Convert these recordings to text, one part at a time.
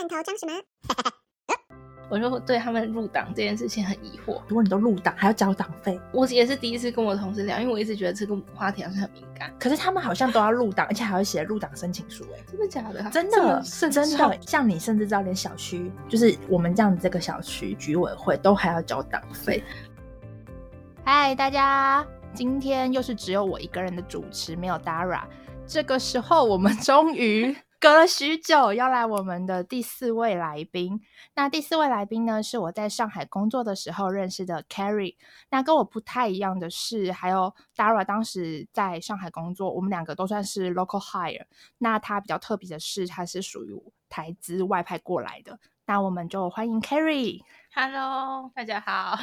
罐头装什么？我就对他们入党这件事情很疑惑。如果你都入党，还要交党费，我也是第一次跟我同事聊，因为我一直觉得这个话题好像很敏感。可是他们好像都要入党，而且还要写入党申请书，哎，真的假的？真的，是真的，像你甚至知道，连小区，就是我们这样子这个小区居委会都还要交党费。嗨，大家，今天又是只有我一个人的主持，没有 Dara。这个时候，我们终于隔了许久，要来我们的第四位来宾。那第四位来宾呢，是我在上海工作的时候认识的 Carrie。那跟我不太一样的是，还有 Dara 当时在上海工作，我们两个都算是 local hire。那他比较特别的是，他是属于台资外派过来的。那我们就欢迎 Carrie。Hello，大家好。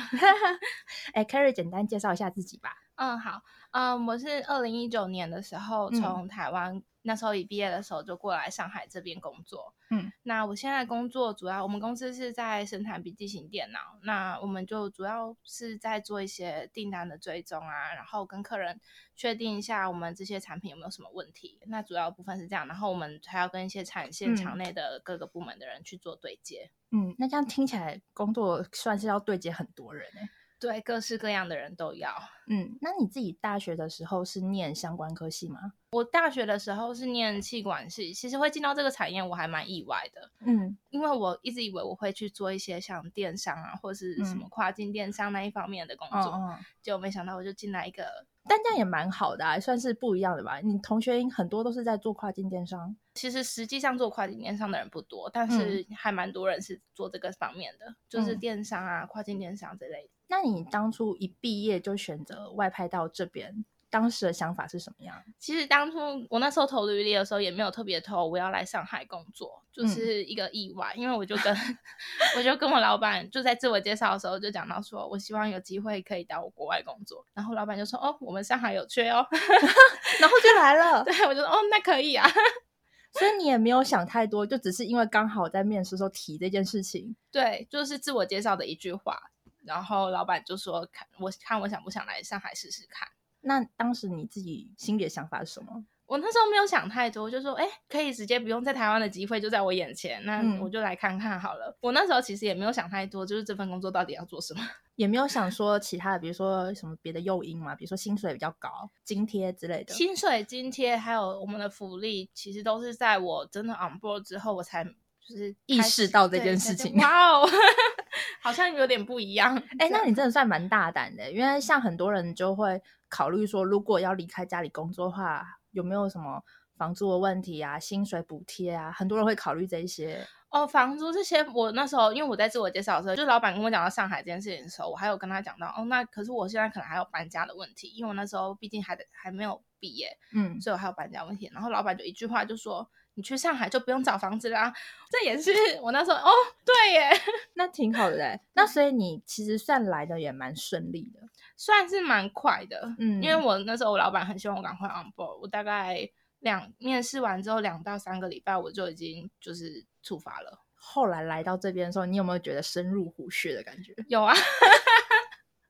哎，Carrie，简单介绍一下自己吧。嗯，好，嗯，我是二零一九年的时候嗯从台湾，那时候一毕业的时候就过来上海这边工作。嗯，那我现在工作主要，我们公司是在生产笔记型电脑，那我们就主要是在做一些订单的追踪啊，然后跟客人确定一下我们这些产品有没有什么问题。那主要部分是这样，然后我们还要跟一些产线嗯场内的各个部门的人去做对接。嗯，那这样听起来工作算是要对接很多人哎。对，各式各样的人都要。嗯，那你自己大学的时候是念相关科系吗？我大学的时候是念气管系，其实会进到这个产业，我还蛮意外的，嗯因为我一直以为我会去做一些像电商啊，或是什么嗯跨境电商那一方面的工作，嗯嗯，结果没想到我就进来一个，但这样也蛮好的、啊，算是不一样的吧。你同学很多都是在做跨境电商。其实实际上做跨境电商的人不多，但是还蛮多人是做这个方面的，就是嗯电商啊、跨境电商之类的。那你当初一毕业就选择外派到这边，当时的想法是什么样？其实当初我那时候投履历的时候，也没有特别投我要来上海工作，嗯就是一个意外。因为我就跟 我就跟我老板就在自我介绍的时候就讲到说，我希望有机会可以到国外工作。然后老板就说：“哦，我们上海有缺哦。然后就来了”对，我就说：“哦，那可以啊。所以你也没有想太多，就只是因为刚好在面试的时候提这件事情。”对，就是自我介绍的一句话。然后老板就说：“看我看我想不想来上海试试看。”那当时你自己心里的想法是什么？我那时候没有想太多，就说，哎，可以直接不用在台湾的机会就在我眼前，那嗯我就来看看好了。我那时候其实也没有想太多，就是这份工作到底要做什么。也没有想说其他的，比如说什么别的诱因嘛，比如说薪水比较高、津贴之类的。薪水津贴还有我们的福利，其实都是在我真的 on board 之后，我才就是意识到这件事情哇哦，好像有点不一样。哎、那你真的算蛮大胆的，因为像很多人就会考虑说，如果要离开家里工作的话，有没有什么房租的问题啊、薪水补贴啊？很多人会考虑这一些。哦，房租这些，我那时候因为我在自我介绍的时候，就是老板跟我讲到上海这件事情的时候，我还有跟他讲到，哦，那可是我现在可能还有搬家的问题，因为我那时候毕竟还得还没有毕业，嗯，所以我还有搬家问题。然后老板就一句话就说：“你去上海就不用找房子啦。”这也是我那时候哦，对耶，那挺好的嘞。那所以你其实算来的也蛮顺利的。算是蛮快的。嗯因为我那时候我老板很希望我赶快 on board，我大概两面试完之后两到三个礼拜我就已经就是出发了。后来来到这边的时候，你有没有觉得深入虎穴的感觉？有啊，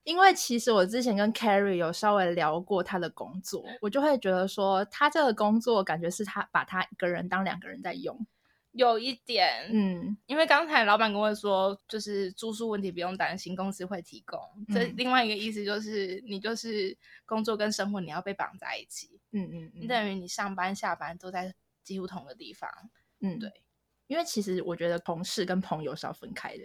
因为其实我之前跟 Carrie 有稍微聊过他的工作，我就会觉得说，他这个工作感觉是他把他一个人当两个人在用。有一点，嗯，因为刚才老板跟我说，就是住宿问题不用担心，公司会提供。这嗯另外一个意思就是，你就是工作跟生活你要被绑在一起，嗯嗯嗯，你等于你上班下班都在几乎同个地方。嗯对，因为其实我觉得同事跟朋友是要分开的。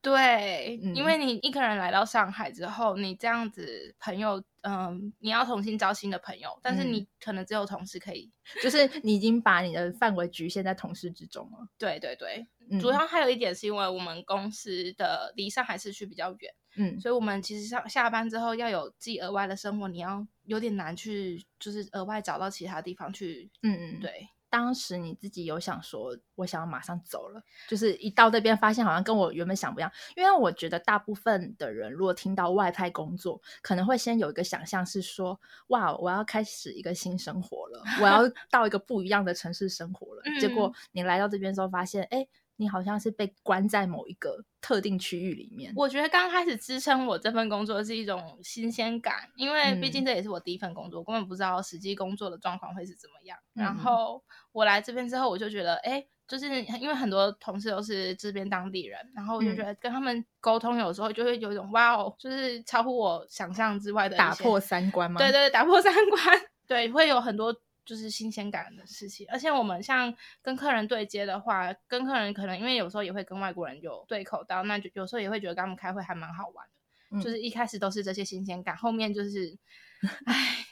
对，嗯因为你一个人来到上海之后，你这样子朋友，嗯，你要重新交新的朋友，但是嗯你可能只有同事可以。就是你已经把你的范围局限在同事之中了。对对对，嗯主要还有一点是因为我们公司的离上海市区比较远，嗯所以我们其实上下班之后要有自己额外的生活，你要有点难去，就是额外找到其他地方去。嗯嗯，。对，当时你自己有想说，我想要马上走了，就是一到这边发现好像跟我原本想不一样。因为我觉得大部分的人如果听到外派工作，可能会先有一个想象是说，哇，我要开始一个新生活了，我要 到一个不一样的城市生活了。结果你来到这边之后，发现，哎，你好像是被关在某一个特定区域里面。我觉得刚开始支撑我这份工作是一种新鲜感，因为毕嗯竟这也是我第一份工作，根本不知道实际工作的状况会是怎么样。然嗯后我来这边之后，我就觉得，哎，就是因为很多同事都是这边当地人，然后我就觉得跟他们沟通有时候就会有一种哇哦，就是超乎我想象之外的打破三观吗？对对，打破三观，对，会有很多就是新鲜感的事情。而且我们像跟客人对接的话，跟客人可能因为有时候也会跟外国人有对口到，那就有时候也会觉得跟他们开会还蛮好玩的。就是一开始都是这些新鲜感，后面就是，唉，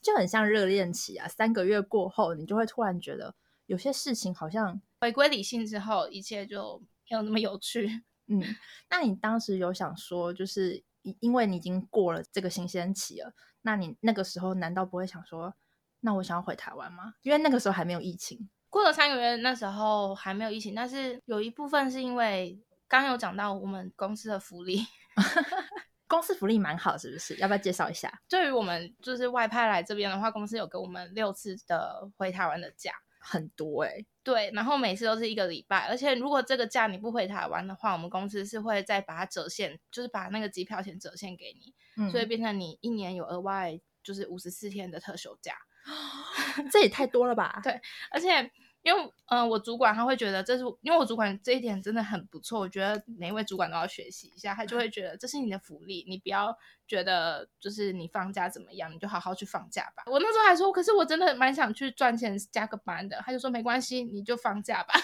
就很像热恋期啊。三个月过后，你就会突然觉得有些事情好像回归理性之后，一切就没有那么有趣。嗯，那你当时有想说，就是因为你已经过了这个新鲜期了，那你那个时候难道不会想说，那我想要回台湾吗？因为那个时候还没有疫情，过了三个月，那时候还没有疫情，但是有一部分是因为刚有讲到我们公司的福利。公司福利蛮好，是不是？要不要介绍一下？对于我们就是外派来这边的话，公司有给我们六次的回台湾的假，很多哎。对，然后每次都是一个礼拜，而且如果这个假你不回台湾的话，我们公司是会再把它折现，就是把那个机票钱折现给你，所以变成你一年有额外就是五十四天的特休假，这也太多了吧？对，而且。因为，嗯，我主管他会觉得这是，因为我主管这一点真的很不错，我觉得每一位主管都要学习一下。他就会觉得这是你的福利，你不要觉得就是你放假怎么样，你就好好去放假吧。我那时候还说，可是我真的蛮想去赚钱加个班的。他就说没关系，你就放假吧。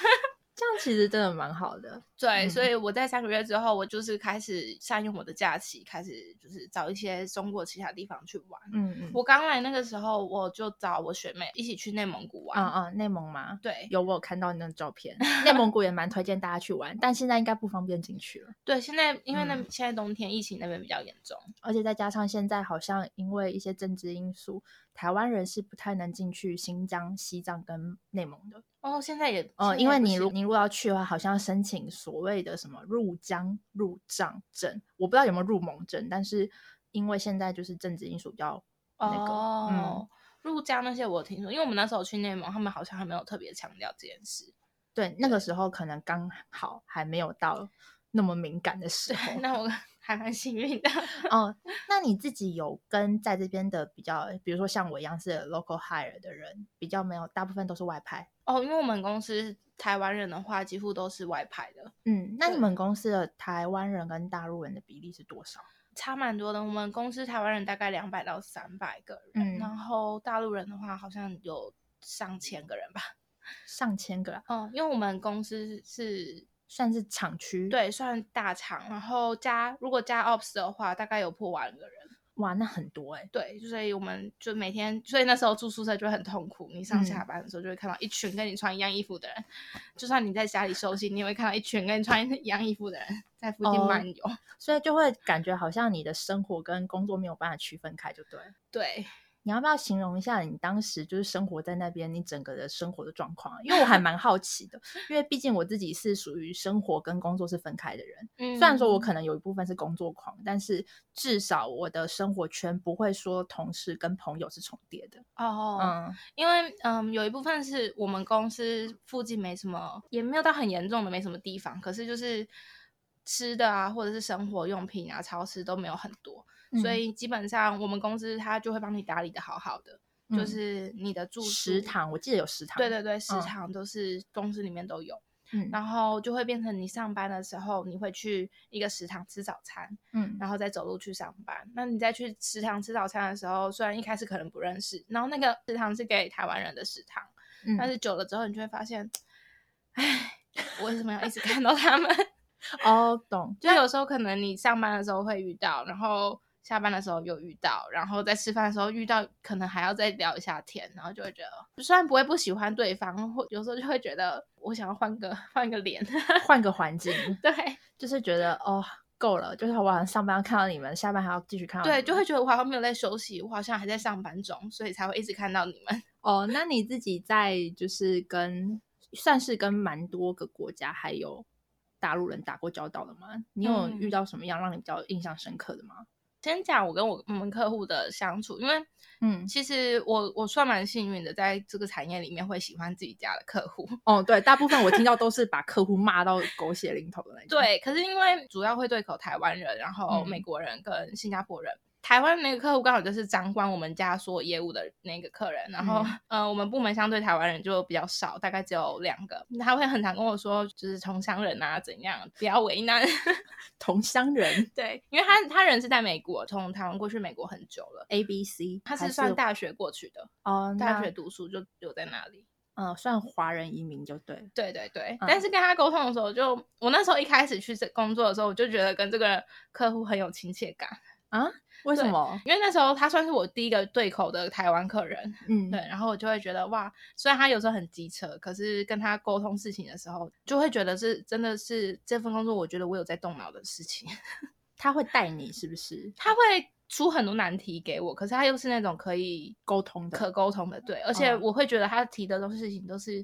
这样其实真的蛮好的，对，所以我在三个月之后，我就是开始善用我的假期，开始就是找一些中国其他地方去玩。嗯嗯，我刚来那个时候，我就找我学妹一起去内蒙古玩。嗯嗯，内蒙吗？对，有我有看到你的照片，内蒙古也蛮推荐大家去玩，但现在应该不方便进去了。对，现在因为那现在冬天疫情那边比较严重，而且再加上现在好像因为一些政治因素。台湾人是不太能进去新疆、西藏跟内蒙的哦。现在也哦，因为你如你如果要去的话，好像申请所谓的什么入疆入藏证，我不知道有没有入蒙证，但是因为现在就是政治因素比较那个，嗯，入疆那些我听说，因为我们那时候去内蒙，他们好像还没有特别强调这件事。对，那个时候可能刚好还没有到那么敏感的时候。那我。还蛮幸运的 哦。那你自己有跟在这边的比较，比如说像我一样是 local hire 的人，比较没有，大部分都是外派哦。因为我们公司台湾人的话，几乎都是外派的。嗯，那你们公司的台湾人跟大陆人的比例是多少？差蛮多的。我们公司台湾人大概两百到三百个人，然后大陆人的话好像有上千个人吧，上千个。嗯，因为我们公司是。算是厂区，对，算大厂。然后加如果加 ops 的话，大概有破万个人。哇，那很多哎。对，所以我们就每天，所以那时候住宿舍就很痛苦。你上下班的时候就会看到一群跟你穿一样衣服的人，就算你在家里休息，你也会看到一群跟你穿一样衣服的人在附近漫游。所以就会感觉好像你的生活跟工作没有办法区分开，就对。对。你要不要形容一下你当时就是生活在那边，你整个的生活的状况？因为我还蛮好奇的，因为毕竟我自己是属于生活跟工作是分开的人。嗯，虽然说我可能有一部分是工作狂，但是至少我的生活圈不会说同事跟朋友是重叠的。哦，嗯，因为嗯，有一部分是我们公司附近没什么，也没有到很严重的没什么地方，可是就是吃的啊，或者是生活用品啊，超市都没有很多。所以基本上我们公司他就会帮你打理的好好的，就是你的住食堂，我记得有食堂，对对对，食堂都是公司里面都有，嗯，然后就会变成你上班的时候，你会去一个食堂吃早餐，嗯，然后再走路去上班。那你再去食堂吃早餐的时候，虽然一开始可能不认识，然后那个食堂是给台湾人的食堂，但是久了之后，你就会发现，哎，为什么要一直看到他们？哦，懂，就有时候可能你上班的时候会遇到，然后。下班的时候又遇到，然后在吃饭的时候遇到，可能还要再聊一下天，然后就会觉得，虽然不会不喜欢对方，或有时候就会觉得，我想要换个换个脸，换个环境，对，就是觉得哦够了，就是我好像上班看到你们，下班还要继续看到，对，就会觉得我好像没有在休息，我好像还在上班中，所以才会一直看到你们。哦，那你自己在就是跟算是跟蛮多个国家还有大陆人打过交道的吗？你有遇到什么样让你比较印象深刻的吗？先讲我跟我我们客户的相处，因为嗯，其实我我算蛮幸运的，在这个产业里面会喜欢自己家的客户。哦，对，大部分我听到都是把客户骂到狗血淋头的那种。对，可是因为主要会对口台湾人，然后美国人跟新加坡人。台湾那个客户刚好就是掌管我们家所有业务的那个客人，然后呃，我们部门相对台湾人就比较少，大概只有两个。他会很常跟我说，就是同乡人啊怎样，不要为难 同乡人。对，因为他他人是在美国，从台湾过去美国很久了。A B C，他是算大学过去的哦，大学读书就留在那里。嗯，算华人移民就对，对对对。但是跟他沟通的时候，就我那时候一开始去工作的时候，我就觉得跟这个客户很有亲切感啊。为什么？因为那时候他算是我第一个对口的台湾客人，嗯，对。然后我就会觉得哇，虽然他有时候很机车，可是跟他沟通事情的时候，就会觉得是真的是这份工作，我觉得我有在动脑的事情。他会带你是不是？他会。出很多难题给我，可是他又是那种可以沟通的、可沟通的，对，而且我会觉得他提的东西事情都是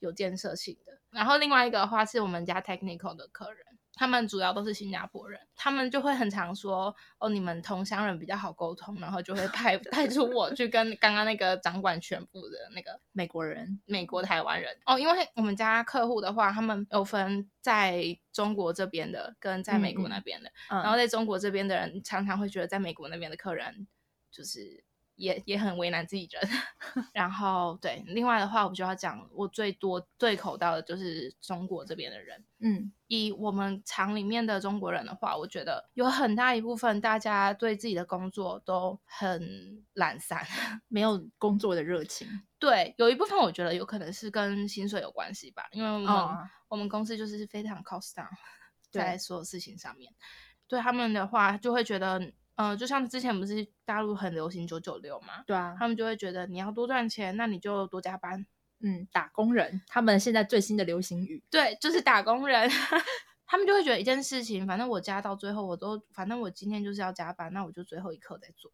有建设性的。然后另外一个的话是我们家 technical 的客人。他们主要都是新加坡人，他们就会很常说哦，你们同乡人比较好沟通，然后就会派 派出我去跟刚刚那个掌管全部的那个美国人、美国台湾人哦，因为我们家客户的话，他们有分在中国这边的跟在美国那边的，然后在中国这边的人常常会觉得在美国那边的客人就是。也也很为难自己人，然后对，另外的话，我就要讲，我最多对口到的就是中国这边的人。嗯，以我们厂里面的中国人的话，我觉得有很大一部分大家对自己的工作都很懒散，没有工作的热情。对，有一部分我觉得有可能是跟薪水有关系吧，因为我们我们公司就是非常 cost down，在所有事情上面，对他们的话就会觉得。嗯，就像之前不是大陆很流行九九六嘛？对啊，他们就会觉得你要多赚钱，那你就多加班。嗯，打工人，他们现在最新的流行语，对，就是打工人。他们就会觉得一件事情，反正我加到最后，我都反正我今天就是要加班，那我就最后一刻再做。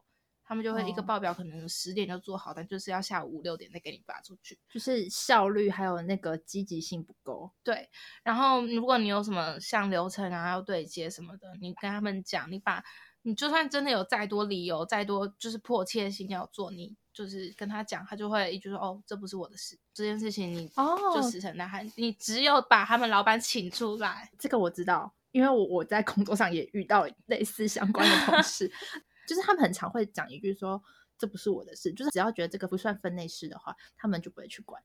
他们就会一个报表可能十点就做好，但就是要下午五六点再给你发出去，就是效率还有那个积极性不够。对，然后如果你有什么像流程啊要对接什么的，你跟他们讲，你把。你就算真的有再多理由，再多就是迫切性要做，你就是跟他讲，他就会一句说：“哦，这不是我的事，这件事情你哦就石沉大海。”你只有把他们老板请出来，这个我知道，因为我我在工作上也遇到类似相关的同事，就是他们很常会讲一句说：“这不是我的事。”就是只要觉得这个不算分内事的话，他们就不会去管。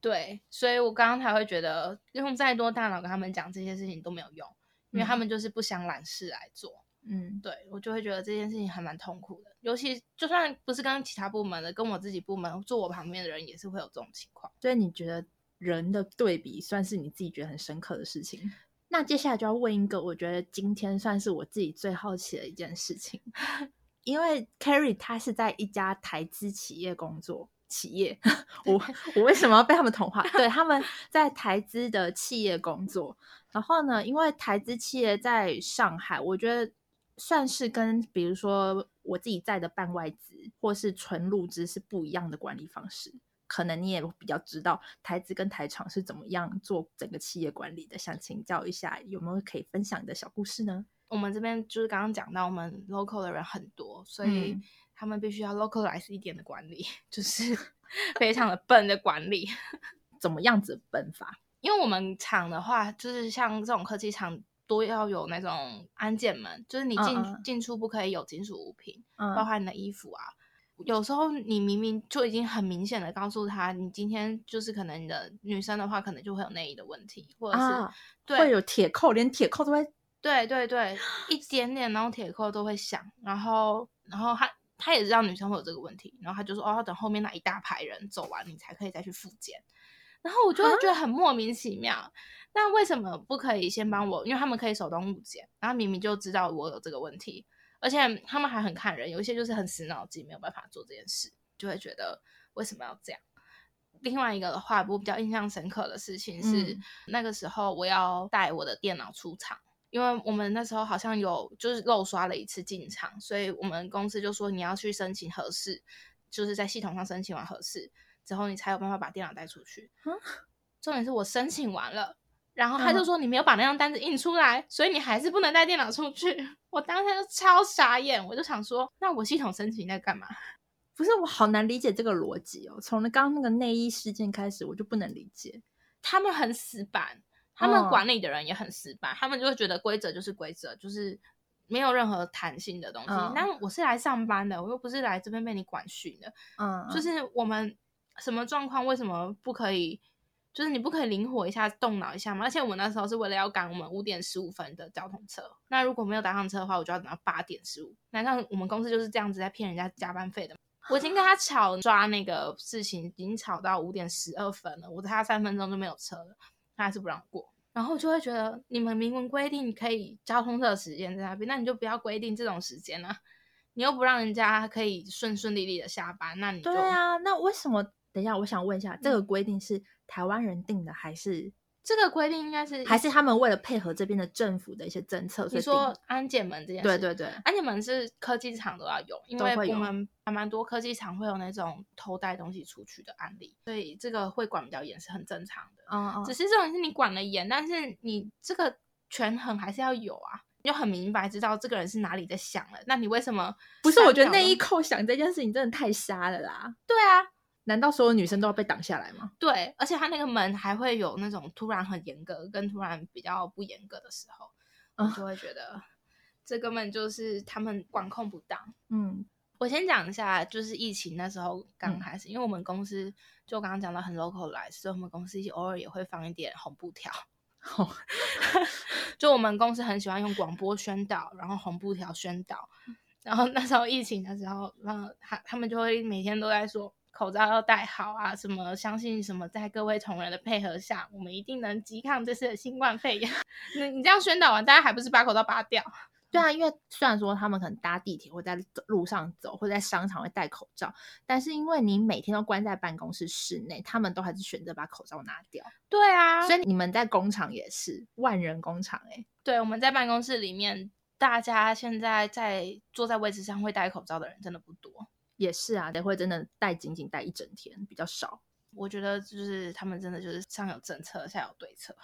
对，所以我刚刚才会觉得用再多大脑跟他们讲这些事情都没有用，因为他们就是不想揽事来做。嗯，对我就会觉得这件事情还蛮痛苦的，尤其就算不是跟其他部门的，跟我自己部门坐我旁边的人也是会有这种情况。所以你觉得人的对比算是你自己觉得很深刻的事情？那接下来就要问一个，我觉得今天算是我自己最好奇的一件事情，因为 Carrie 他是在一家台资企业工作，企业，我我为什么要被他们同化？对，他们 在台资的企业工作，然后呢，因为台资企业在上海，我觉得。算是跟比如说我自己在的办外资或是纯入资是不一样的管理方式，可能你也比较知道台资跟台厂是怎么样做整个企业管理的，想请教一下有没有可以分享的小故事呢？我们这边就是刚刚讲到，我们 local 的人很多，所以他们必须要 localize 一点的管理，就是 非常的笨的管理，怎么样子笨法？因为我们厂的话，就是像这种科技厂。都要有那种安检门，就是你进进出不可以有金属物品，包括你的衣服啊。有时候你明明就已经很明显的告诉他，你今天就是可能你的女生的话，可能就会有内衣的问题，或者是会有铁扣，连铁扣都会，对对对，一点点，然后铁扣都会响，然后然后他他也知道女生会有这个问题，然后他就说哦，要等后面那一大排人走完，你才可以再去复检。然后我就会觉得很莫名其妙。那为什么不可以先帮我？因为他们可以手动物检，然后明明就知道我有这个问题，而且他们还很看人，有一些就是很死脑筋，没有办法做这件事，就会觉得为什么要这样？另外一个的话，我比较印象深刻的事情是，那个时候我要带我的电脑出厂，因为我们那时候好像有就是漏刷了一次进场，所以我们公司就说你要去申请合适，就是在系统上申请完合适之后，你才有办法把电脑带出去。重点是我申请完了。然后他就说你没有把那张单子印出来，所以你还是不能带电脑出去。我当下就超傻眼，我就想说，那我系统申请在干嘛？不是我好难理解这个逻辑哦。从刚刚那个内衣事件开始，我就不能理解。他们很死板，他们管理的人也很死板，他们就会觉得规则就是规则，就是没有任何弹性的东西。嗯但我是来上班的，我又不是来这边被你管训的。嗯，就是我们什么状况，为什么不可以？就是你不可以灵活一下、动脑一下吗？而且我们那时候是为了要赶我们五点十五分的交通车，那如果没有搭上车的话，我就要等到八点十五。难道我们公司就是这样子在骗人家加班费的？我已经跟他吵抓那个事情，已经吵到五点十二分了，我差三分钟就没有车了，他还是不让过。然后就会觉得，你们明文规定可以交通车的时间在那边，那你就不要规定这种时间啊！你又不让人家可以顺顺利利的下班，那你就对啊，那为什么？等一下，我想问一下，这个规定是台湾人定的，还是这个规定应该是还是他们为了配合这边的政府的一些政策？所你说安检门这件事，对对对，安检门是科技厂都要有，因为我们还蛮多科技厂会有那种偷带东西出去的案例，所以这个会管比较严是很正常的。嗯嗯只是这种是你管的严，但是你这个权衡还是要有啊，你就很明白知道这个人是哪里在想了。那你为什么不是？我觉得内衣扣想这件事情真的太瞎了啦！对啊，难道所有女生都要被挡下来吗？对，而且他那个门还会有那种突然很严格跟突然比较不严格的时候，我啊就会觉得这根本就是他们管控不当。嗯我先讲一下，就是疫情那时候刚嗯开始，因为我们公司就刚刚讲到很 local 来，所以我们公司偶尔也会放一点红布条。好，就我们公司很喜欢用广播宣导，然后红布条宣导。然后那时候疫情的时候，然后他他们就会每天都在说口罩要戴好啊，什么相信什么，在各位同仁的配合下，我们一定能抵抗这次的新冠肺炎。你你这样宣导完，大家还不是把口罩拔掉？对啊，因为虽然说他们可能搭地铁或在路上走，或在商场会戴口罩，但是因为你每天都关在办公室室内，他们都还是选择把口罩拿掉。对啊，所以你们在工厂也是万人工厂哎、对，我们在办公室里面，大家现在在坐在位置上会戴口罩的人真的不多。也是啊，得会真的戴紧紧戴一整天，比较少。我觉得就是他们真的就是上有政策，下有对策。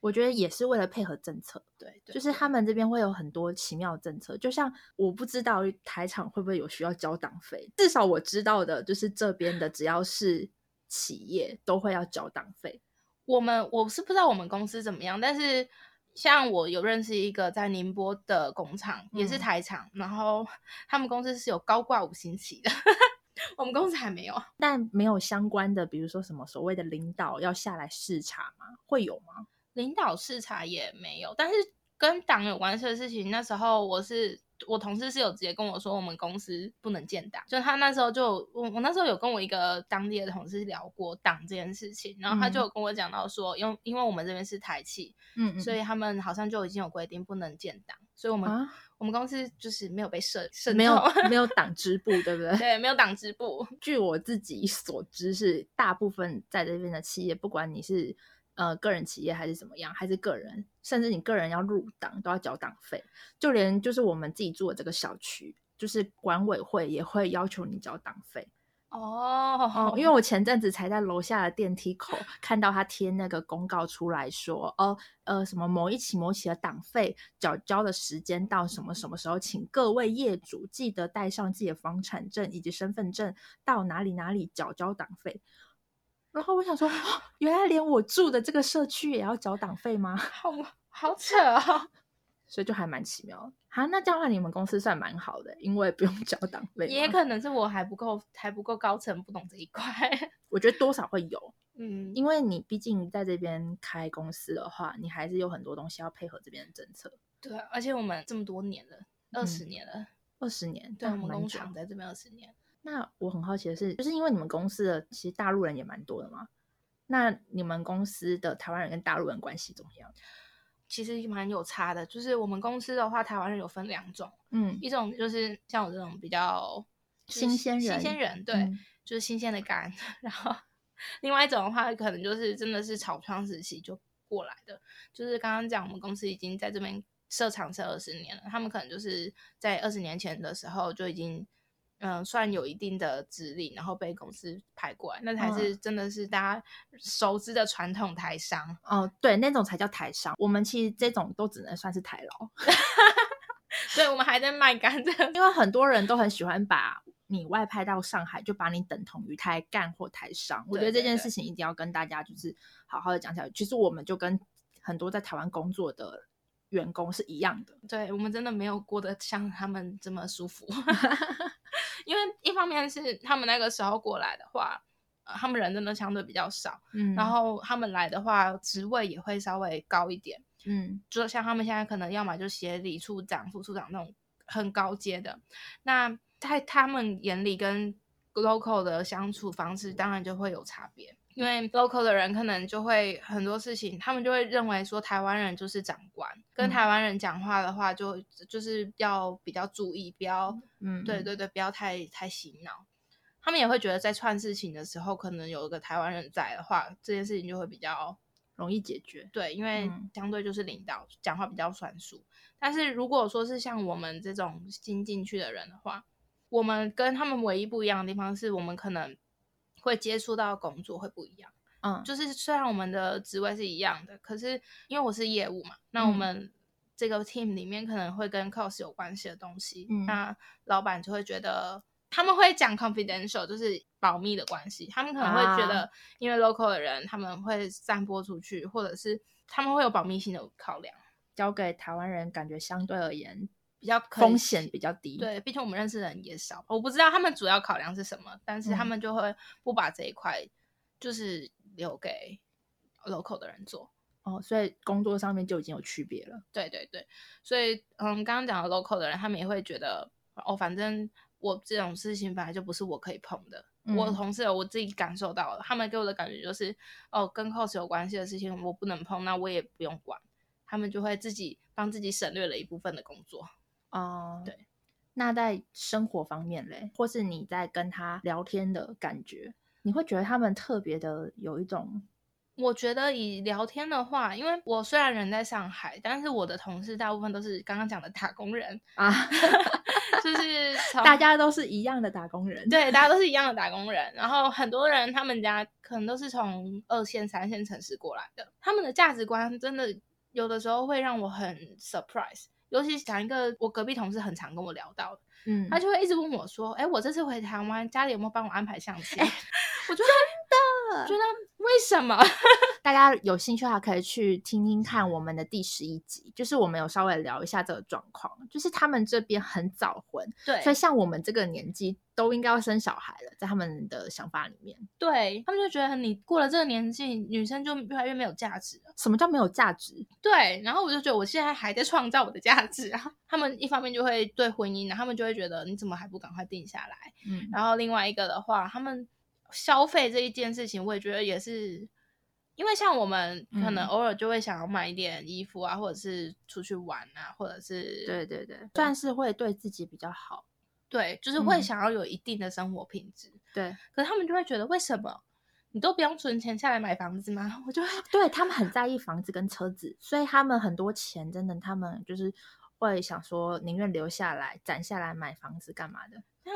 我觉得也是为了配合政策，对，对就是他们这边会有很多奇妙的政策，就像我不知道台厂会不会有需要交党费，至少我知道的就是这边的只要是企业都会要交党费。我们我是不知道我们公司怎么样，但是像我有认识一个在宁波的工厂，也是嗯台厂，然后 他们公司是有高挂五星旗的，我们公司还没有。但没有相关的，比如说什么所谓的领导要下来视察吗？会有吗？领导视察也没有，但是跟党有关系的事情，那时候我是我同事是有直接跟我说，我们公司不能建党。就他那时候就我我那时候有跟我一个当地的同事聊过党这件事情，然后他就有跟我讲到说，因为因为我们这边是台企，嗯所以他们好像就已经有规定不能建党，所以我们、啊，我们公司就是没有被设设没有没有 党支部，对不对？对没有党支部，据我自己所知，是大部分在这边的企业，不管你是呃个人企业还是怎么样，还是个人，甚至你个人要入党都要缴党费，就连就是我们自己住的这个小区，就是管委会也会要求你缴党费。哦哦，因为我前阵子才在楼下的电梯口看到他贴那个公告出来说，哦，呃，什么某一期某期的党费缴交的时间到什么什么时候，请各位业主记得带上自己的房产证以及身份证到哪里哪里缴交党费。然后我想说，哦原来连我住的这个社区也要缴党费吗？好好扯哦。所以就还蛮奇妙的。好，那这样的话你们公司算蛮好的，因为不用缴党费。也可能是我还不够还不够高层，不懂这一块。我觉得多少会有。嗯，因为你毕竟在这边开公司的话，你还是有很多东西要配合这边的政策。对啊，而且我们这么多年了，二十嗯年了，二十年，对，我们工厂在这边二十年。那我很好奇的是，就是因为你们公司的其实大陆人也蛮多的嘛，那你们公司的台湾人跟大陆人关系怎么样？其实蛮有差的，就是我们公司的话，台湾人有分两种，嗯，一种就是像我这种比较就是新鲜人新鲜人，对，嗯就是新鲜的肝。然后另外一种的话，可能就是真的是草创时期就过来的，就是刚刚讲我们公司已经在这边设厂设二十年了，他们可能就是在二十年前的时候就已经。嗯，算有一定的资历，然后被公司派过来，那才是真的是大家熟知的传统台商。哦，对，那种才叫台商。我们其实这种都只能算是台劳，对，我们还在卖干蔗。因为很多人都很喜欢把你外派到上海，就把你等同于台干或台商。我觉得这件事情一定要跟大家就是好好的讲起来。其实我们就跟很多在台湾工作的员工是一样的。对我们真的没有过得像他们这么舒服，因为一方面是他们那个时候过来的话，呃，他们人真的相对比较少，嗯然后他们来的话，职位也会稍微高一点。嗯就像他们现在可能要么就协理处长、副处长那种很高阶的，那在他们眼里跟 local 的相处方式当然就会有差别，因为 local 的人可能就会很多事情，他们就会认为说台湾人就是长官，跟嗯台湾人讲话的话就就是要比较注意，不要嗯，对对对，不要太太洗脑。他们也会觉得在串事情的时候，可能有一个台湾人在的话，这件事情就会比较容易解决。对，因为嗯相对就是领导讲话比较算数。但是如果说是像我们这种新进去的人的话，我们跟他们唯一不一样的地方是我们可能会接触到的工作会不一样。嗯，就是虽然我们的职位是一样的，可是因为我是业务嘛，那我嗯。们这个 team 里面可能会跟 cost 有关系的东西，嗯。那老板就会觉得他们会讲 confidential，就是保密的关系，他们可能会觉啊得因为 local 的人他们会散播出去，或者是他们会有保密性的考量，交给台湾人感觉相对而言比较风险比较低。，对，毕竟我们认识的人也少，我不知道他们主要考量是什么，但是他嗯们就会不把这一块就是留给 local 的人做。哦，所以工作上面就已经有区别了。对对对，所以嗯，刚刚讲的 local 的人，他们也会觉得哦，反正我这种事情本来就不是我可以碰的。我嗯同事我自己感受到了，他们给我的感觉就是，哦，跟 cos 有关系的事情我不能碰，那我也不用管，他们就会自己帮自己省略了一部分的工作。哦，对。那在生活方面嘞，或是你在跟他聊天的感觉，你会觉得他们特别的有一种我觉得以聊天的话，因为我虽然人在上海，但是我的同事大部分都是刚刚讲的打工人，啊，就是 大家都是一样的打工人。对，大家都是一样的打工人，然后很多人他们家可能都是从二线、三线城市过来的，他们的价值观真的有的时候会让我很 surprise。尤其讲一个我隔壁同事很常跟我聊到的，嗯，他就会一直问我说：“哎，我这次回台湾，家里有没有帮我安排相亲？”我就真的觉得为什么？大家有兴趣的话，可以去听听看我们的第十一集，就是我们有稍微聊一下这个状况，就是他们这边很早婚，对所以像我们这个年纪都应该要生小孩了，在他们的想法里面，对他们就觉得你过了这个年纪，女生就越来越没有价值了。什么叫没有价值？对，然后我就觉得我现在还在创造我的价值啊。他们一方面就会对婚姻然后，他们就会觉得你怎么还不赶快定下来？嗯，然后另外一个的话，他们消费这一件事情，我也觉得也是，因为像我们可能嗯偶尔就会想要买一点衣服啊，或者是出去玩啊，或者是对对对，算是会对自己比较好。对，就是会嗯想要有一定的生活品质。对，可是他们就会觉得，为什么你都不用存钱下来买房子吗？我就会对他们很在意房子跟车子，所以他们很多钱真的，他们就是会想说宁愿留下来攒下来买房子干嘛的。那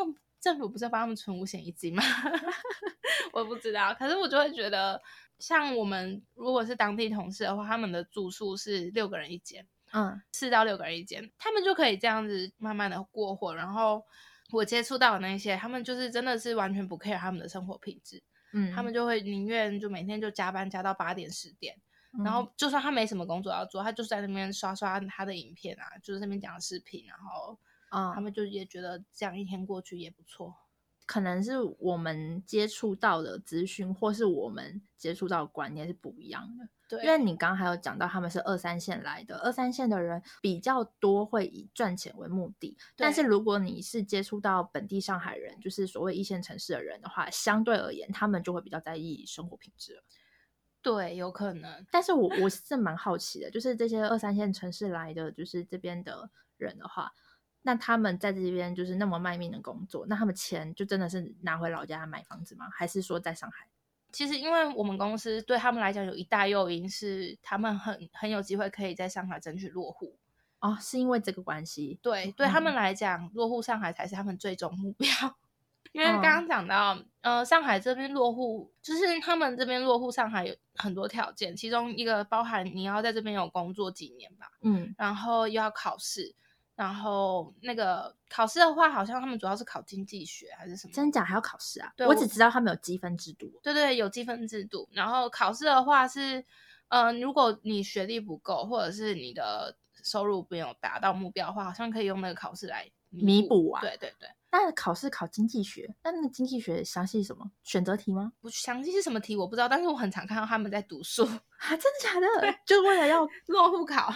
政府不是要帮他们存五险一金吗？我不知道，可是我就会觉得，像我们如果是当地同事的话，他们的住宿是六个人一间，嗯四到六个人一间，他们就可以这样子慢慢的过活。然后我接触到的那些，他们就是真的是完全不 care 他们的生活品质，嗯，他们就会宁愿就每天就加班加到八点十点，嗯然后就算他没什么工作要做，他就是在那边刷刷他的影片啊，就是那边讲视频，然后啊他们就也觉得这样一天过去也不错。可能是我们接触到的资讯，或是我们接触到的观念是不一样的。对，因为你刚刚还有讲到他们是二三线来的，二三线的人比较多会以赚钱为目的。但是如果你是接触到本地上海人，就是所谓一线城市的人的话，相对而言，他们就会比较在意生活品质了。对，有可能。但是我我是蛮好奇的，就是这些二三线城市来的，就是这边的人的话，那他们在这边就是那么卖命的工作，那他们钱就真的是拿回老家买房子吗？还是说在上海？其实，因为我们公司对他们来讲有一大诱因是，他们很很有机会可以在上海争取落户。哦，是因为这个关系？对，对他们嗯来讲，落户上海才是他们最终目标。因为嗯刚刚讲到，呃，上海这边落户，就是他们这边落户上海有很多条件，其中一个包含你要在这边有工作几年吧，嗯，然后又要考试，然后那个考试的话，好像他们主要是考经济学还是什么？真假还要考试啊？对我我只知道他们有积分制度。对对，有积分制度。然后考试的话是，嗯，如果你学历不够，或者是你的收入没有达到目标的话，好像可以用那个考试来弥补啊。对对对。那考试考经济学，那那个经济学详细什么？选择题吗？不详细是什么题我不知道，但是我很常看到他们在读书啊，真的假的？就是为了要 落户考。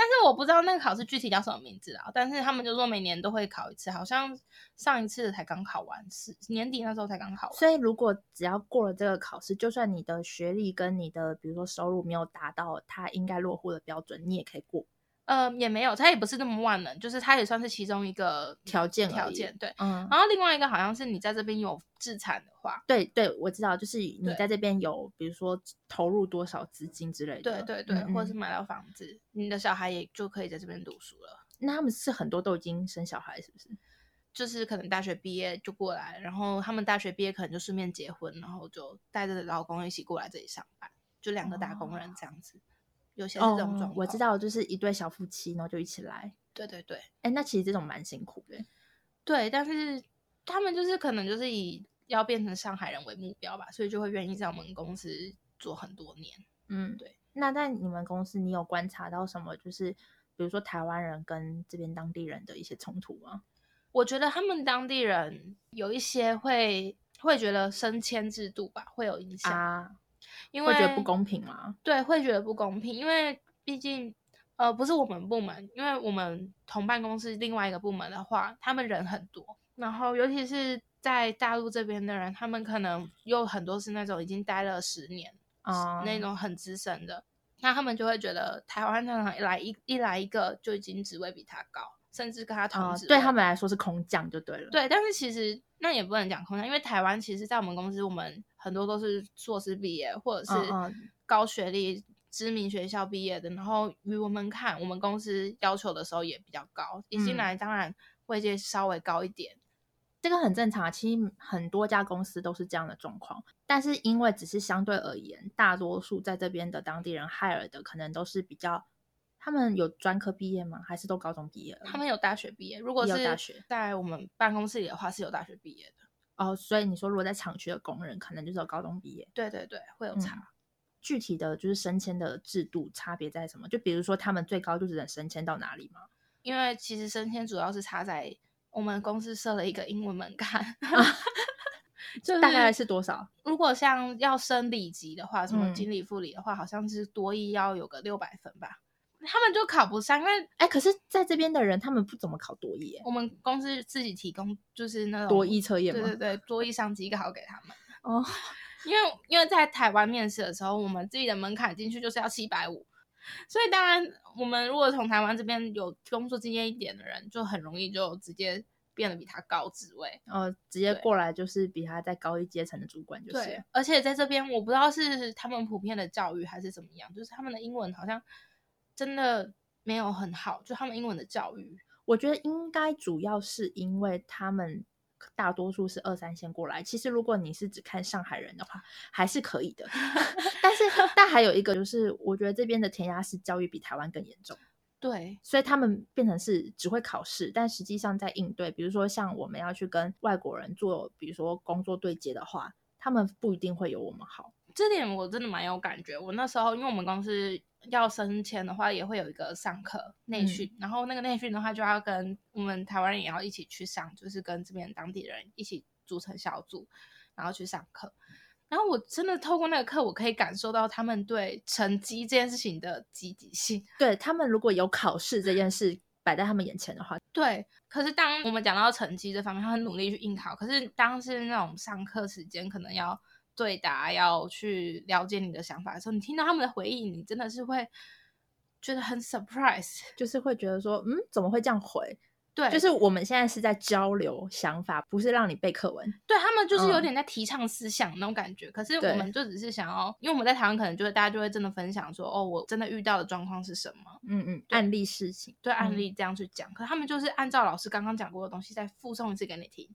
但是我不知道那个考试具体叫什么名字啊，但是他们就说每年都会考一次，好像上一次才刚考完，是年底那时候才刚考完。所以如果只要过了这个考试，就算你的学历跟你的比如说收入没有达到他应该落户的标准，你也可以过。呃，也没有，他也不是那么万能，就是他也算是其中一个条件条件，对，嗯。然后另外一个好像是你在这边有自产的话，对对，我知道，就是你在这边有，比如说投入多少资金之类的，对对对，或者是买到房子，你的小孩也就可以在这边读书了。那他们是很多都已经生小孩，是不是？就是可能大学毕业就过来，然后他们大学毕业可能就顺便结婚，然后就带着老公一起过来这里上班，就两个打工人这样子。有些是这种状况，我知道，就是一对小夫妻，然后就一起来。对对对，哎，那其实这种蛮辛苦的。对，但是他们就是可能就是以要变成上海人为目标吧，所以就会愿意在我们公司做很多年。嗯，对。那在你们公司，你有观察到什么？就是比如说台湾人跟这边当地人的一些冲突吗？我觉得他们当地人有一些会会觉得升迁制度吧会有影响啊。因为会觉得不公平吗？对，会觉得不公平，因为毕竟，呃，不是我们部门，因为我们同办公室另外一个部门的话，他们人很多，然后尤其是在大陆这边的人，他们可能有很多是那种已经待了十年啊，那种很资深的，那他们就会觉得台湾常常来一一来一个就已经职位比他高，甚至跟他同职，对他们来说是空降就对了。对，但是其实那也不能讲空降，因为台湾其实，在我们公司我们。很多都是硕士毕业，或者是高学历、知名学校毕业的。然后与我们看，我们公司要求的时候也比较高。一进来，当然会阶稍微高一点，这个很正常。其实很多家公司都是这样的状况。但是因为只是相对而言，大多数在这边的当地人 hire 的，可能都是比较，他们有专科毕业吗？还是都高中毕业？他们有大学毕业。如果是大学，在我们办公室里的话，是有大学毕业的。哦，所以你说如果在厂区的工人，可能就是有高中毕业。对对对，会有差。具体的就是升迁的制度差别在什么？就比如说他们最高就只能升迁到哪里吗？因为其实升迁主要是差在我们公司设了一个英文门槛，就大概是多少？如果像要升里级的话，什么经理、副理的话，好像是多一要有个六百分吧。他们就考不上，因为哎，可是在这边的人，他们不怎么考多一。我们公司自己提供就是那种多一测验，对对对，多一上机考给他们。哦，因为因为在台湾面试的时候，我们自己的门槛进去就是要七百五，所以当然我们如果从台湾这边有工作经验一点的人，就很容易就直接变得比他高职位，呃，直接过来就是比他再高一阶层的主管，就是。对，而且在这边我不知道是他们普遍的教育还是怎么样，就是他们的英文好像。真的没有很好，就他们英文的教育，我觉得应该主要是因为他们大多数是二三线过来。其实如果你是只看上海人的话，还是可以的。但是，但还有一个就是，我觉得这边的填鸭式教育比台湾更严重。对，所以他们变成是只会考试，但实际上在应对，比如说像我们要去跟外国人做，比如说工作对接的话，他们不一定会有我们好。这点我真的蛮有感觉。我那时候，因为我们公司。要升迁的话，也会有一个上课内训，然后那个内训的话，就要跟我们台湾人也要一起去上，就是跟这边当地人一起组成小组，然后去上课。然后我真的透过那个课，我可以感受到他们对成绩这件事情的积极性。对他们，如果有考试这件事摆在他们眼前的话，对。可是当我们讲到成绩这方面，他很努力去应考。可是当是那种上课时间，可能要。对答要去了解你的想法的时候，你听到他们的回应，你真的是会觉得很 surprise，就是会觉得说，嗯，怎么会这样回？对，就是我们现在是在交流想法，不是让你背课文。对他们就是有点在提倡思想那种感觉。可是我们就只是想要，因为我们在台湾可能就会大家就会真的分享说，哦，我真的遇到的状况是什么？嗯嗯，案例事情，对案例这样去讲。可他们就是按照老师刚刚讲过的东西再附送一次给你听。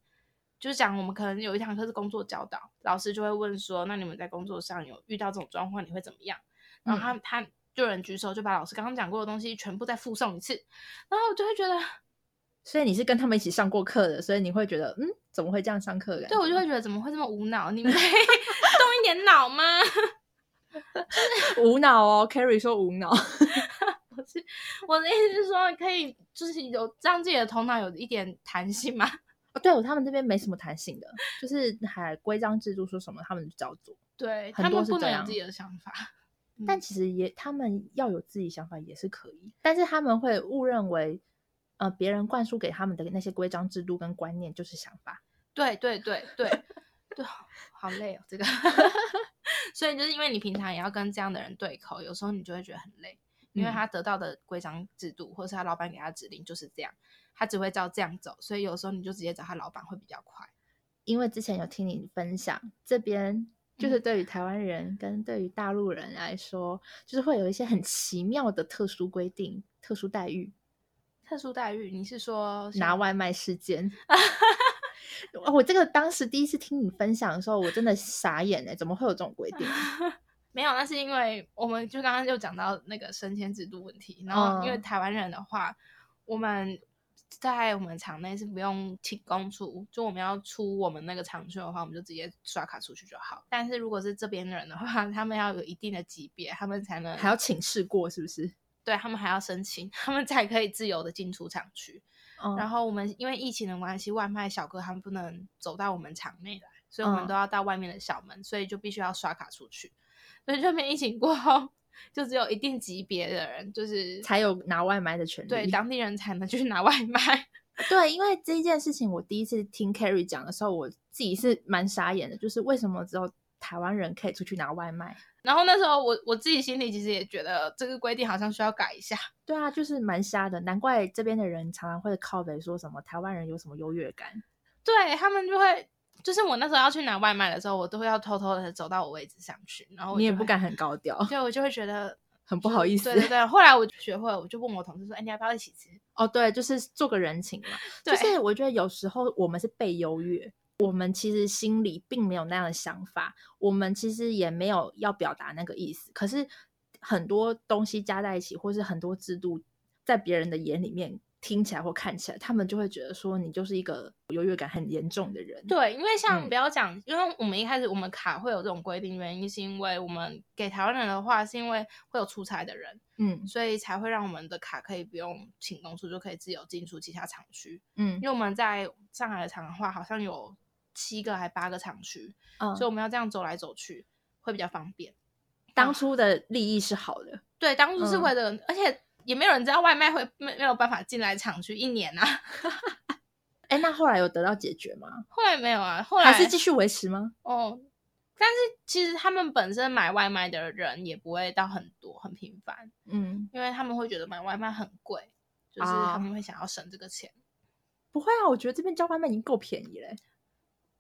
就是讲，我们可能有一堂课是工作教导，老师就会问说：“那你们在工作上有遇到这种状况，你会怎么样？”然后他他就有人举手，就把老师刚刚讲过的东西全部再附送一次，然后我就会觉得，所以你是跟他们一起上过课的，所以你会觉得，嗯，怎么会这样上课？对，我就会觉得怎么会这么无脑？你们 动一点脑吗？无脑哦，Carry 说无脑。不是我的意思是说，可以就是有让自己的头脑有一点弹性嘛？哦，对，他们这边没什么弹性的，就是还规章制度说什么他们就照做。对，很多是不能有这样自己的想法。但其实也他们要有自己想法也是可以，但是他们会误认为，呃，别人灌输给他们的那些规章制度跟观念就是想法。对对对对 对，好累哦，这个。所以就是因为你平常也要跟这样的人对口，有时候你就会觉得很累，因为嗯他得到的规章制度或是他老板给他指令就是这样，他只会照这样走，所以有时候你就直接找他老板会比较快。因为之前有听你分享，这边就是对于台湾人跟对于大陆人来说，就是会有一些很奇妙的特殊规定、特殊待遇。特殊待遇，你是说拿外卖事件。我这个当时第一次听你分享的时候，我真的傻眼哎，怎么会有这种规定？没有，那是因为我们就刚刚就讲到那个升迁制度问题，然后因为嗯台湾人的话，我们在我们场内是不用提供出，就我们要出我们那个场区的话，我们就直接刷卡出去就好。但是如果是这边的人的话，他们要有一定的级别，他们才能还要请示过是不是？对他们还要申请，他们才可以自由的进出场区。嗯然后我们因为疫情的关系，外卖小哥他们不能走到我们场内来，所以我们嗯都要到外面的小门，所以就必须要刷卡出去。所以这边疫情过后，就只有一定级别的人，就是才有拿外卖的权利。对当地人才能去拿外卖。对，因为这件事情，我第一次听 Carrie 讲的时候，我自己是蛮傻眼的，就是为什么只有台湾人可以出去拿外卖？然后那时候我我自己心里其实也觉得这个规定好像需要改一下。对啊，就是蛮瞎的，难怪这边的人常常会靠北说什么台湾人有什么优越感。对他们就会，就是我那时候要去拿外卖的时候，我都会要偷偷的走到我位置上去，然后你也不敢，很高调，对我就会觉得很不好意思。对对对，后来我就学会了，我就问我同事说：“哎，你要不要一起吃哦，对，就是做个人情嘛。对就是我觉得有时候我们是被优越，我们其实心里并没有那样的想法，我们其实也没有要表达那个意思。可是很多东西加在一起，或是很多制度，在别人的眼里面听起来或看起来，他们就会觉得说你就是一个优越感很严重的人。？”对，因为像嗯不要讲，因为我们一开始我们卡会有这种规定，原因是因为我们给台湾人的话，是因为会有出差的人，嗯所以才会让我们的卡可以不用请公司就可以自由进出其他厂区。嗯因为我们在上海的厂的话，好像有七个还八个厂区，嗯所以我们要这样走来走去会比较方便。当初的利益是好的，对，当初是嗯为了，而且也没有人知道外卖会没没有办法进来厂区一年啊。哎，那后来有得到解决吗？后来没有啊，后来还是继续维持吗？哦。但是其实他们本身买外卖的人也不会到很多很频繁，嗯，因为他们会觉得买外卖很贵，就是啊他们会想要省这个钱。不会啊，我觉得这边叫外卖已经够便宜嘞。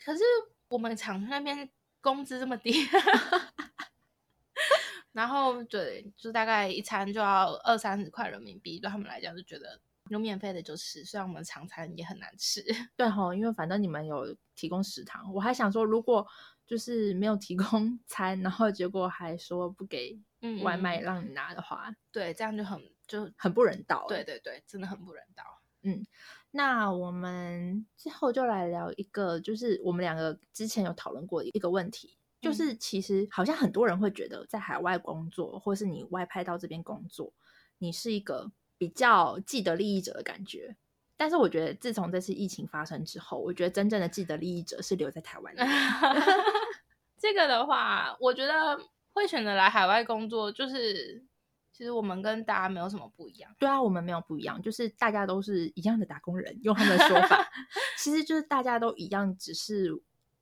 可是我们厂区那边工资这么低，然后对，就大概一餐就要二三十块人民币，对他们来讲就觉得有免费的就吃，虽然我们常餐也很难吃。对哈，因为反正你们有提供食堂，我还想说，如果就是没有提供 餐，然后结果还说不给嗯外卖嗯让你拿的话，对，这样就很就很不人道。对，对对，真的很不人道。嗯那我们之后就来聊一个，就是我们两个之前有讨论过一个问题，就嗯是其实好像很多人会觉得，在海外工作，或是你外派到这边工作，你是一个比较既得利益者的感觉。但是我觉得，自从这次疫情发生之后，我觉得真正的既得利益者是留在台湾的人。这个的话，我觉得会选择来海外工作，就是其实我们跟大家没有什么不一样。对啊，我们没有不一样，就是大家都是一样的打工人，用他们的说法，其实就是大家都一样，只是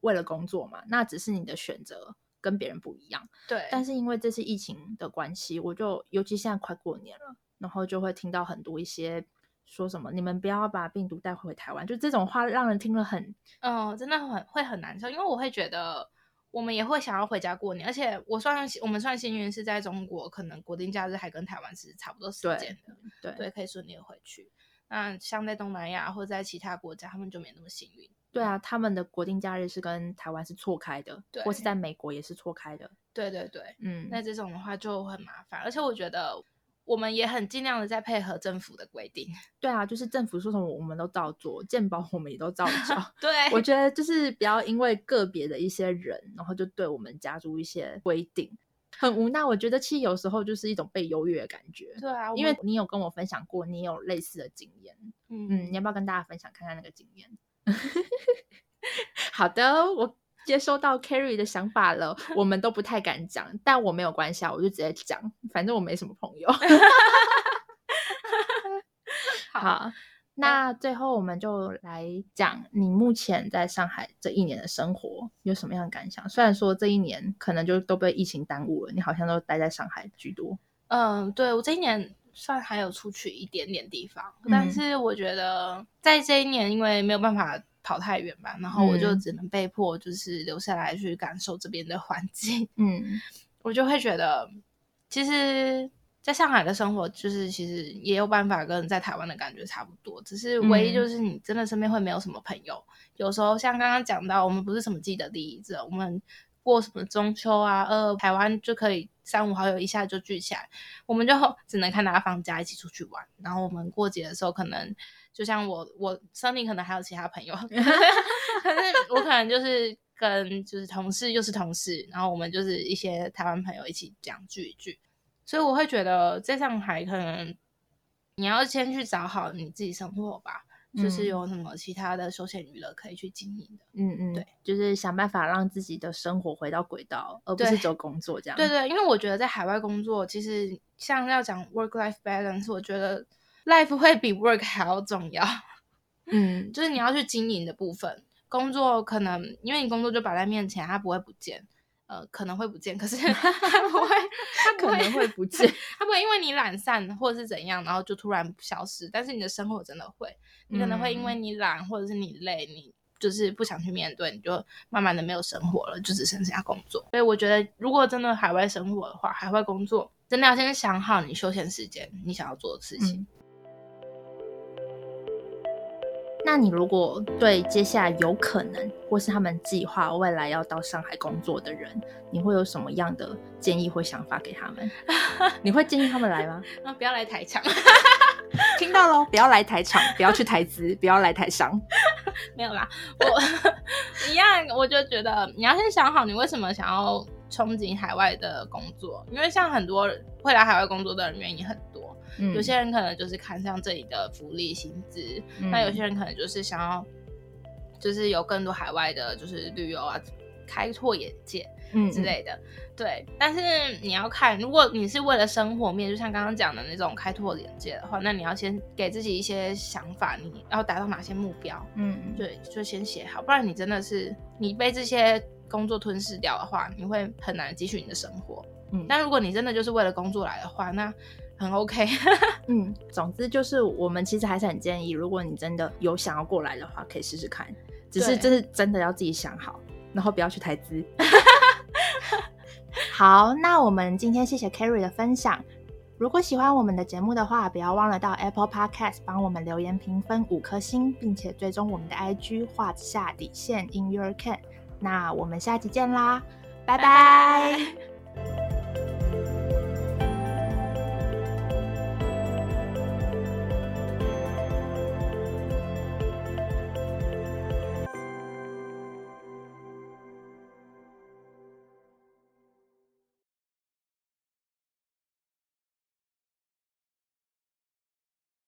为了工作嘛。那只是你的选择跟别人不一样。对，但是因为这次疫情的关系，我就尤其现在快过年了，然后就会听到很多一些说什么“你们不要把病毒带回台湾”，就这种话让人听了很嗯，真的很会很难受，因为我会觉得我们也会想要回家过年，而且我算我们算幸运是在中国，可能国定假日还跟台湾是差不多时间的，对对，可以顺利的回去。那像在东南亚或者在其他国家，他们就没那么幸运。对啊，他们的国定假日是跟台湾是错开的，对或是在美国也是错开的。对对对，嗯，那这种的话就很麻烦，而且我觉得我们也很尽量的在配合政府的规定。对啊，就是政府说什么我们都照做，健保我们也都照照。对，我觉得就是不要因为个别的一些人，然后就对我们加诸一些规定。很无奈。我觉得其实有时候就是一种被优越的感觉。对啊，因为你有跟我分享过，你有类似的经验。嗯嗯，你要不要跟大家分享看看那个经验？好的，我接收到 Carrie 的想法了。我们都不太敢讲，但我没有关系啊，我就直接讲，反正我没什么朋友。好。那最后我们就来讲你目前在上海这一年的生活有什么样的感想？虽然说这一年可能就都被疫情耽误了，你好像都待在上海居多。嗯，对我这一年算还有出去一点点地方，但是我觉得在这一年因为没有办法跑太远吧，然后我就只能被迫就是留下来去感受这边的环境。嗯，我就会觉得其实。在上海的生活，就是其实也有办法跟在台湾的感觉差不多，只是唯一就是你真的身边会没有什么朋友。有时候像刚刚讲到，我们不是什么既得利益者，我们过什么中秋啊，呃，台湾就可以三五好友一下就聚起来，我们就 只能看大家放假一起出去玩。然后我们过节的时候，可能就像我，我森林可能还有其他朋友，可是我可能就是跟就是同事又是同事，然后我们就是一些台湾朋友一起这样聚一聚。所以我会觉得在上海，可能你要先去找好你自己生活吧，就是有什么其他的休闲娱乐可以去经营的。嗯嗯，对，就是想办法让自己的生活回到轨道，而不是走工作这样。对对，因为我觉得在海外工作，其实像要讲 work life balance，我觉得 life 会比 work 还要重要。嗯，就是你要去经营的部分，工作可能因为你工作就摆在面前，它不会不见。呃，可能会不见，可是 他不会，他可能会不见，他不会因为你懒散或者是怎样，然后就突然消失。但是你的生活真的会，你可能会因为你懒或者是你累，你就是不想去面对，你就慢慢的没有生活了，就只剩下工作。所以我觉得，如果真的海外生活的话，海外工作真的要先想好你休闲时间，你想要做的事情。那你如果对接下来有可能，或是他们计划未来要到上海工作的人，你会有什么样的建议或想法给他们？你会建议他们来吗？啊，不要来台场，听到喽，不要来台场，不要去台资，不要来台商。没有啦，我一样，我就觉得你要先想好，你为什么想要憧憬海外的工作，因为像很多会来海外工作的人原因很多。有些人可能就是看上这里的福利薪资，那有些人可能就是想要，就是有更多海外的，就是旅游啊，开拓眼界，嗯之类的。对，但是你要看，如果你是为了生活面，就像刚刚讲的那种开拓眼界的话，那你要先给自己一些想法，你要达到哪些目标？嗯，对，就先写好，不然你真的是你被这些工作吞噬掉的话，你会很难继续你的生活。嗯，但如果你真的就是为了工作来的话，那很 OK，嗯，总之就是我们其实还是很建议，如果你真的有想要过来的话，可以试试看。只是这是真的要自己想好，然后不要去台资。好，那我们今天谢谢 Carrie 的分享。如果喜欢我们的节目的话，不要忘了到 Apple Podcast 帮我们留言评分五颗星，并且追踪我们的 IG 画下底线 In Your Can。那我们下期见啦，拜拜。